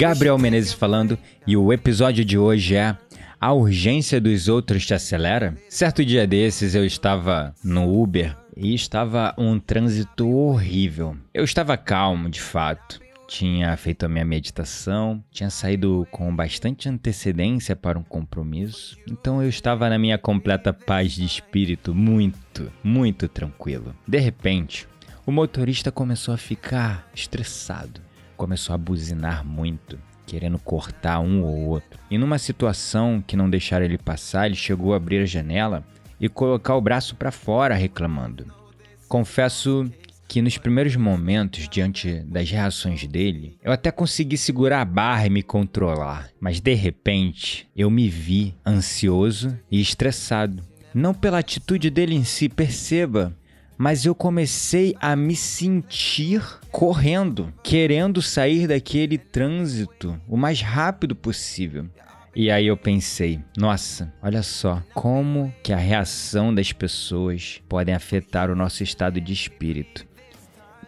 Gabriel Menezes falando e o episódio de hoje é A urgência dos outros te acelera? Certo dia desses eu estava no Uber e estava um trânsito horrível. Eu estava calmo, de fato. Tinha feito a minha meditação, tinha saído com bastante antecedência para um compromisso, então eu estava na minha completa paz de espírito, muito, muito tranquilo. De repente, o motorista começou a ficar estressado começou a buzinar muito, querendo cortar um ou outro. E numa situação que não deixaram ele passar, ele chegou a abrir a janela e colocar o braço para fora reclamando. Confesso que nos primeiros momentos, diante das reações dele, eu até consegui segurar a barra e me controlar, mas de repente eu me vi ansioso e estressado. Não pela atitude dele em si, perceba, mas eu comecei a me sentir correndo, querendo sair daquele trânsito o mais rápido possível. E aí eu pensei, nossa, olha só como que a reação das pessoas podem afetar o nosso estado de espírito.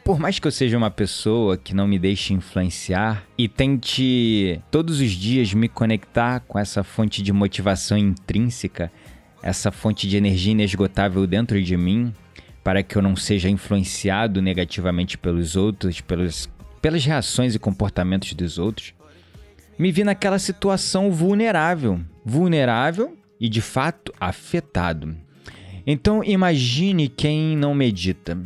Por mais que eu seja uma pessoa que não me deixe influenciar e tente todos os dias me conectar com essa fonte de motivação intrínseca, essa fonte de energia inesgotável dentro de mim, para que eu não seja influenciado negativamente pelos outros, pelos, pelas reações e comportamentos dos outros, me vi naquela situação vulnerável, vulnerável e de fato afetado. Então imagine quem não medita,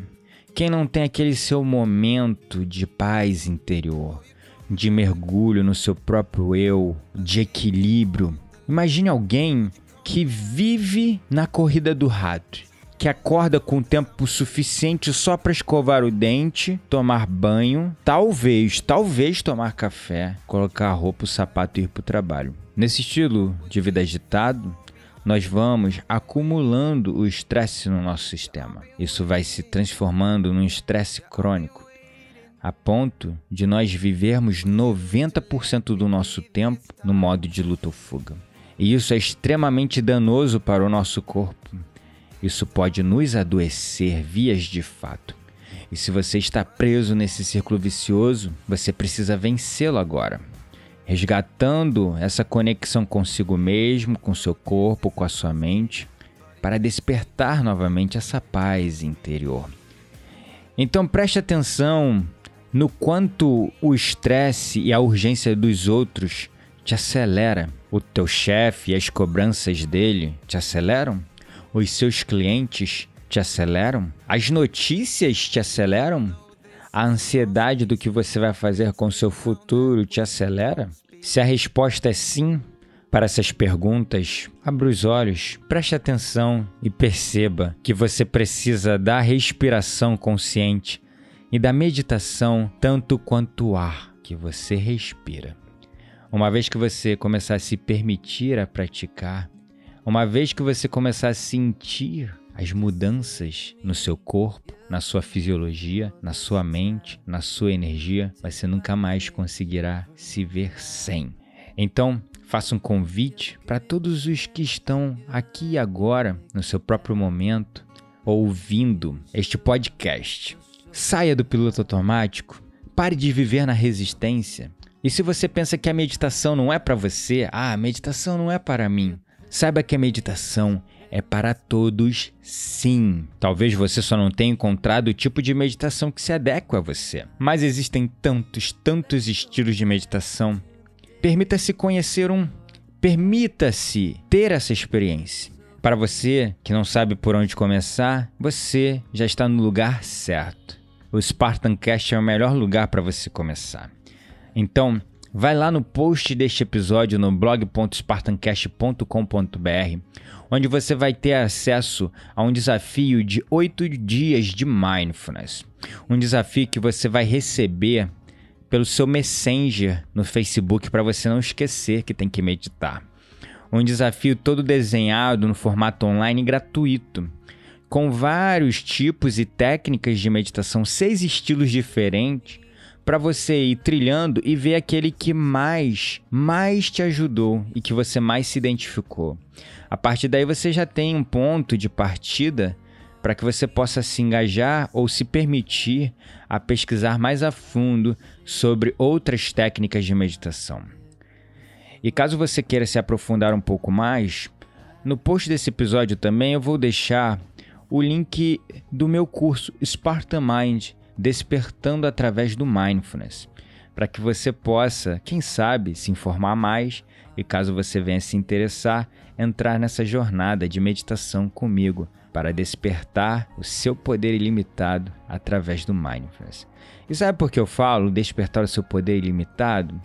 quem não tem aquele seu momento de paz interior, de mergulho no seu próprio eu, de equilíbrio. Imagine alguém que vive na corrida do rato que acorda com tempo suficiente só para escovar o dente, tomar banho, talvez, talvez tomar café, colocar a roupa, o sapato e ir para o trabalho. Nesse estilo de vida agitado, nós vamos acumulando o estresse no nosso sistema. Isso vai se transformando num estresse crônico, a ponto de nós vivermos 90% do nosso tempo no modo de luta ou fuga. E isso é extremamente danoso para o nosso corpo isso pode nos adoecer vias de fato. E se você está preso nesse círculo vicioso, você precisa vencê-lo agora. Resgatando essa conexão consigo mesmo, com seu corpo, com a sua mente, para despertar novamente essa paz interior. Então preste atenção no quanto o estresse e a urgência dos outros te acelera. O teu chefe e as cobranças dele te aceleram? Os seus clientes te aceleram? As notícias te aceleram? A ansiedade do que você vai fazer com seu futuro te acelera? Se a resposta é sim para essas perguntas, abra os olhos, preste atenção e perceba que você precisa da respiração consciente e da meditação tanto quanto o ar que você respira. Uma vez que você começar a se permitir a praticar, uma vez que você começar a sentir as mudanças no seu corpo, na sua fisiologia, na sua mente, na sua energia, você nunca mais conseguirá se ver sem. Então, faça um convite para todos os que estão aqui e agora, no seu próprio momento, ouvindo este podcast. Saia do piloto automático, pare de viver na resistência. E se você pensa que a meditação não é para você, ah, a meditação não é para mim, Saiba que a meditação é para todos, sim. Talvez você só não tenha encontrado o tipo de meditação que se adequa a você. Mas existem tantos, tantos estilos de meditação. Permita-se conhecer um. Permita-se ter essa experiência. Para você que não sabe por onde começar, você já está no lugar certo. O Spartan Cast é o melhor lugar para você começar. Então, vai lá no post deste episódio no blog.spartancast.com.br, onde você vai ter acesso a um desafio de 8 dias de mindfulness. Um desafio que você vai receber pelo seu Messenger no Facebook para você não esquecer que tem que meditar. Um desafio todo desenhado no formato online gratuito, com vários tipos e técnicas de meditação, seis estilos diferentes, para você ir trilhando e ver aquele que mais, mais te ajudou e que você mais se identificou. A partir daí você já tem um ponto de partida para que você possa se engajar ou se permitir a pesquisar mais a fundo sobre outras técnicas de meditação. E caso você queira se aprofundar um pouco mais, no post desse episódio também eu vou deixar o link do meu curso Spartan Mind Despertando através do Mindfulness, para que você possa, quem sabe, se informar mais e caso você venha se interessar, entrar nessa jornada de meditação comigo para despertar o seu poder ilimitado através do mindfulness. E sabe por que eu falo despertar o seu poder ilimitado?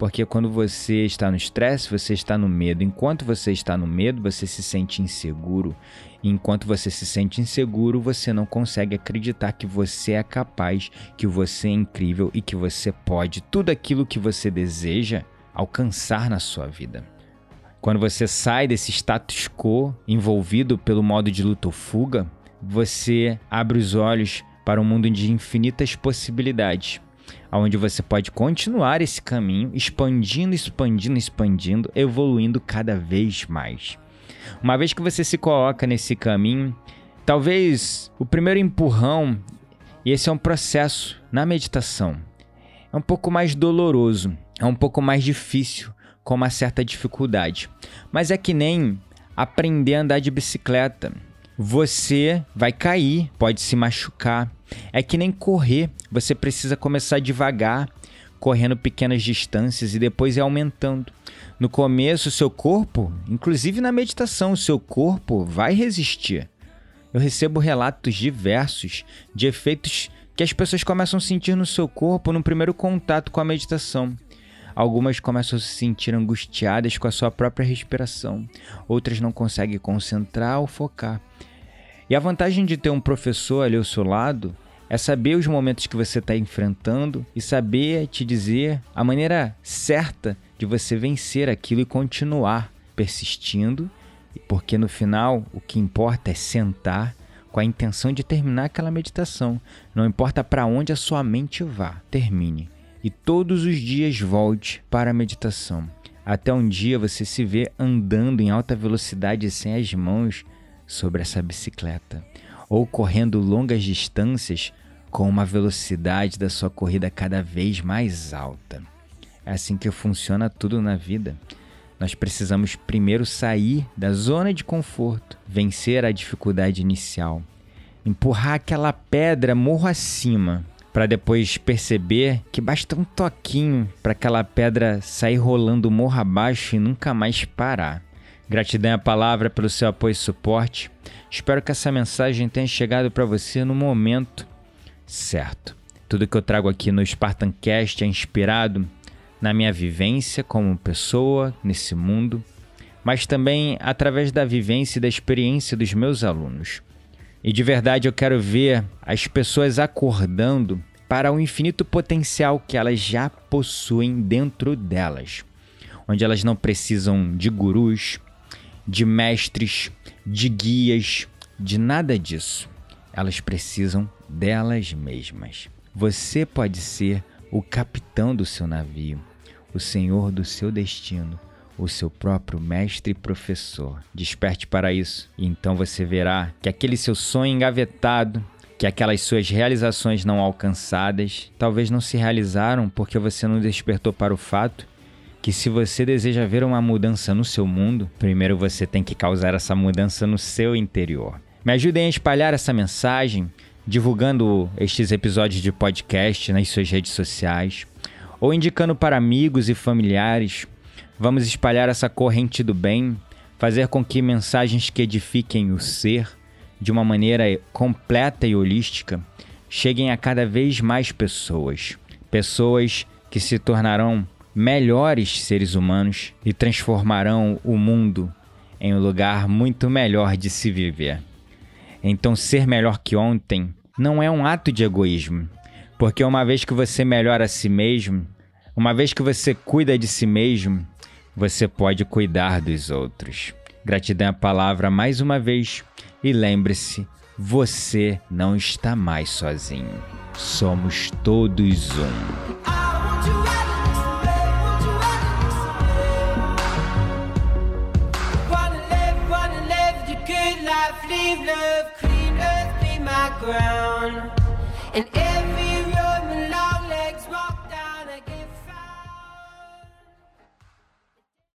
Porque quando você está no estresse, você está no medo. Enquanto você está no medo, você se sente inseguro. Enquanto você se sente inseguro, você não consegue acreditar que você é capaz, que você é incrível e que você pode tudo aquilo que você deseja alcançar na sua vida. Quando você sai desse status quo envolvido pelo modo de luta ou fuga, você abre os olhos para um mundo de infinitas possibilidades onde você pode continuar esse caminho, expandindo, expandindo, expandindo, evoluindo cada vez mais. Uma vez que você se coloca nesse caminho, talvez o primeiro empurrão, e esse é um processo na meditação, é um pouco mais doloroso, é um pouco mais difícil, com uma certa dificuldade. Mas é que nem aprender a andar de bicicleta. Você vai cair, pode se machucar, é que nem correr, você precisa começar devagar, correndo pequenas distâncias e depois ir aumentando. No começo, o seu corpo, inclusive na meditação, seu corpo vai resistir. Eu recebo relatos diversos de efeitos que as pessoas começam a sentir no seu corpo no primeiro contato com a meditação. Algumas começam a se sentir angustiadas com a sua própria respiração, outras não conseguem concentrar ou focar. E a vantagem de ter um professor ali ao seu lado é saber os momentos que você está enfrentando e saber te dizer a maneira certa de você vencer aquilo e continuar persistindo, porque no final o que importa é sentar com a intenção de terminar aquela meditação. Não importa para onde a sua mente vá, termine. E todos os dias volte para a meditação. Até um dia você se vê andando em alta velocidade sem as mãos sobre essa bicicleta, ou correndo longas distâncias com uma velocidade da sua corrida cada vez mais alta. É assim que funciona tudo na vida. Nós precisamos primeiro sair da zona de conforto, vencer a dificuldade inicial, empurrar aquela pedra morro acima, para depois perceber que basta um toquinho para aquela pedra sair rolando morro abaixo e nunca mais parar. Gratidão à palavra pelo seu apoio e suporte. Espero que essa mensagem tenha chegado para você no momento certo. Tudo que eu trago aqui no Spartan Cast é inspirado na minha vivência como pessoa nesse mundo, mas também através da vivência e da experiência dos meus alunos. E de verdade eu quero ver as pessoas acordando para o infinito potencial que elas já possuem dentro delas, onde elas não precisam de gurus, de mestres, de guias, de nada disso. Elas precisam delas mesmas. Você pode ser o capitão do seu navio, o senhor do seu destino, o seu próprio mestre e professor. Desperte para isso, e então você verá que aquele seu sonho engavetado, que aquelas suas realizações não alcançadas, talvez não se realizaram porque você não despertou para o fato que se você deseja ver uma mudança no seu mundo, primeiro você tem que causar essa mudança no seu interior. Me ajudem a espalhar essa mensagem, divulgando estes episódios de podcast nas suas redes sociais ou indicando para amigos e familiares. Vamos espalhar essa corrente do bem, fazer com que mensagens que edifiquem o ser de uma maneira completa e holística cheguem a cada vez mais pessoas. Pessoas que se tornarão melhores seres humanos e transformarão o mundo em um lugar muito melhor de se viver. Então, ser melhor que ontem não é um ato de egoísmo, porque uma vez que você melhora a si mesmo, uma vez que você cuida de si mesmo, você pode cuidar dos outros. Gratidão é a palavra mais uma vez e lembre-se, você não está mais sozinho. Somos todos um. Leave love, clean earth be my ground.